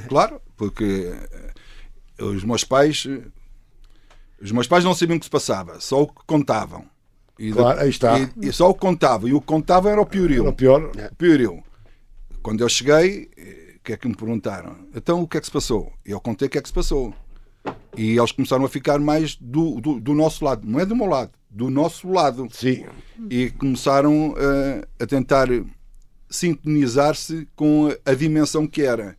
Claro, porque eh, os meus pais os meus pais não sabiam o que se passava, só o que contavam. E, Claro, aí está. e- e só o que contavam. E o que contavam era o pioril. Era o pior. Pioril. Quando eu cheguei, eh, o que é que me perguntaram? Então o que é que se passou? Eu contei o que é que se passou. E eles começaram a ficar mais do, do, do nosso lado, não é do meu lado, do nosso lado. Sim. E começaram eh, a tentar sintonizar-se com a dimensão que era.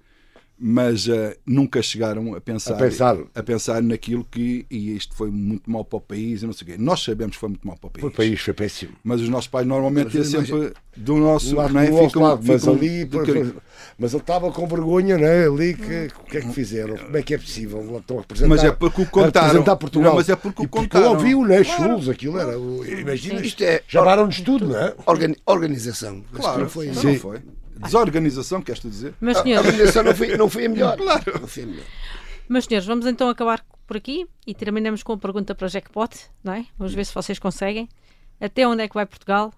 Mas uh, nunca chegaram a pensar, A pensar. a pensar naquilo que e isto foi muito mal para o país e não sei o quê. Nós sabemos que foi muito mal para o país. O país foi péssimo. Mas os nossos pais normalmente Mas iam sempre do nosso, Lá não é? Ficam- lado, mas ficam ali, mas ele estava com vergonha, né? Ali, que, o que é que fizeram? Como é que é possível? Estão a representar, Mas é porque o contaram. Portugal. Não, mas é porque o contaram. Portugal viu, né? Chulos, aquilo era. Imagina, Isto é chamaram-nos tudo, não é? organi- organização. Claro, não foi, não Sim. foi. Desorganização, queres tu dizer? Mas, a senhores, organização não foi, não foi a melhor. Não foi a melhor. Mas, senhores, vamos então acabar por aqui e terminamos com a pergunta para jackpot, não é? Vamos ver se vocês conseguem. Até onde é que vai Portugal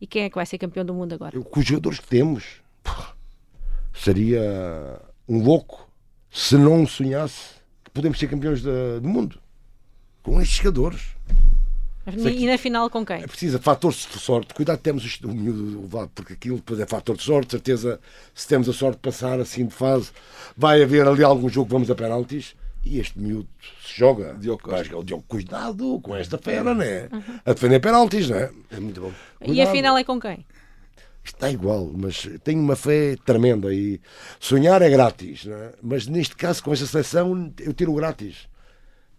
e quem é que vai ser campeão do mundo agora? Eu, com os jogadores que temos, pô, seria um louco se não sonhasse que podemos ser campeões da- do mundo. Com estes jogadores. E na final com quem? É preciso fator de sorte. Cuidado, temos o miúdo levado, porque aquilo depois é fator de sorte. Certeza, se temos a sorte de passar assim de fase, vai haver ali algum jogo que vamos a penaltis. E este miúdo se joga. Diogo Costa. Jogar o Diogo, cuidado com esta fera, né? A defender penaltis, né? É muito bom. E a Cuidado. final é com quem? Está igual, mas tenho uma fé tremenda e sonhar é grátis, né? mas neste caso, com esta seleção, eu tiro grátis.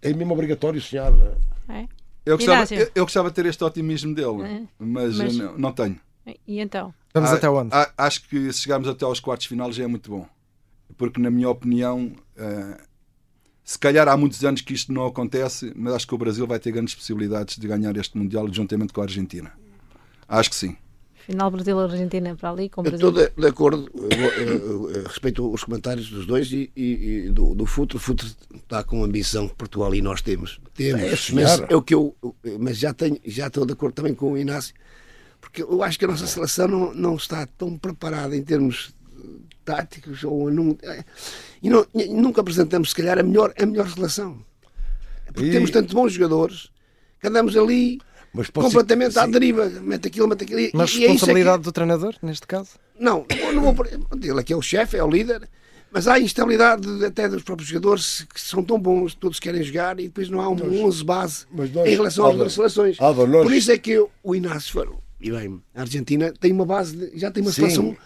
É mesmo obrigatório sonhar. Né? É? Eu gostava, eu, eu gostava de ter este otimismo dele, É. mas, Mas- não, não tenho. E então? Vamos Ah, até onde? ah, acho que se chegarmos até aos quartos final já é muito bom. Porque, na minha opinião, ah, se calhar há muitos anos que isto não acontece, mas acho que o Brasil vai ter grandes possibilidades de ganhar este Mundial juntamente com a Argentina. Acho que sim. Final Brasil-Argentina para ali, com Brasil. estou de, de acordo, respeito os comentários dos dois e, e- e do, do Futre. O Futre está com a ambição que Portugal e nós temos. Temos, É, mas é o que eu, mas já tenho, já estou de acordo também com o Inácio, porque eu acho que a nossa seleção não, não está tão preparada em termos táticos ou não, é, e, não- e nunca apresentamos se calhar a melhor, a melhor seleção. Porque E- temos tantos bons jogadores que andamos ali Mas pode ser- completamente à deriva, mete aquilo, mete aquilo. Mas e é isso é que- responsabilidade do treinador, neste caso? não, não vou por... Ele aqui é o chefe, é o líder, mas há instabilidade de- até dos próprios jogadores que são tão bons, todos querem jogar e depois não há um 11 base mas nós- em relação às Álvaro, outras seleções. Álvaro, nós- Por isso é que o Inácio falou, e bem, a Argentina tem uma base, de- já tem uma Sim. seleção,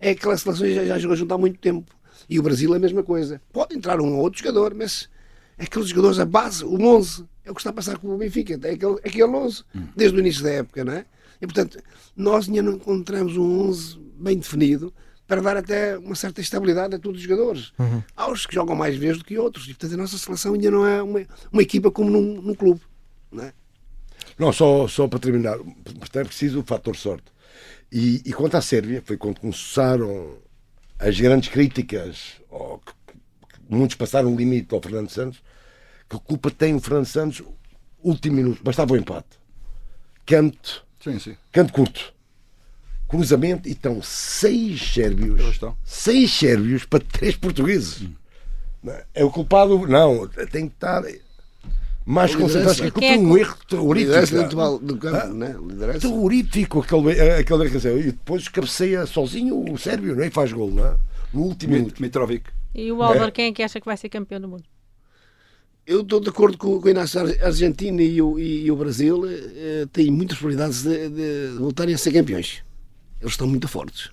é aquela seleção que já, já jogou junto há muito tempo. E o Brasil é a mesma coisa. Pode entrar um ou outro jogador, mas aqueles jogadores, a base, o 11, é o que está a passar com o Benfica, é aquele, aquele 11, desde o início da época, não é? E portanto, nós ainda não encontramos um 11 bem definido para dar até uma certa estabilidade a todos os jogadores. Há os que jogam mais vezes do que outros, e portanto a nossa seleção ainda não é uma, uma equipa como num, num clube, não é? Não, só, só para terminar, portanto é preciso o fator sorte. E, e quanto à Sérvia, foi quando começaram as grandes críticas, ou que, que muitos passaram o limite ao Fernando Santos, que culpa tem o Fernando Santos, último minuto, bastava o empate. Canto, Sim, sim. canto curto. Cruzamento e estão seis sérvios. Estão. Seis sérvios para três portugueses. É o culpado, não, tem que estar mais A concentrado. liderança. que é um erro terrorífico. Dentro do- campo, Ah, né? Terrorífico aquele, aquele dizer, e depois cabeceia sozinho o Sérvio, não é? E faz gol, não é? No último Mi- minuto. Mitrovic. E o Álvaro, quem é que acha que vai ser campeão do mundo? Eu estou de acordo com, o Inácio. A Argentina e o, e o Brasil eh, têm muitas probabilidades de, de voltarem a ser campeões. Eles estão muito fortes.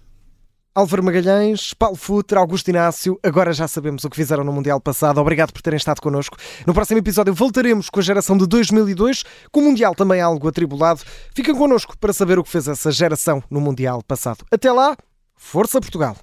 Álvaro Magalhães, Paulo Futre, Augusto Inácio, agora já sabemos o que fizeram no Mundial passado. Obrigado por terem estado connosco. No próximo episódio voltaremos com a geração de 2002, com o Mundial também algo atribulado. Fiquem connosco para saber o que fez essa geração no Mundial passado. Até lá, Força Portugal!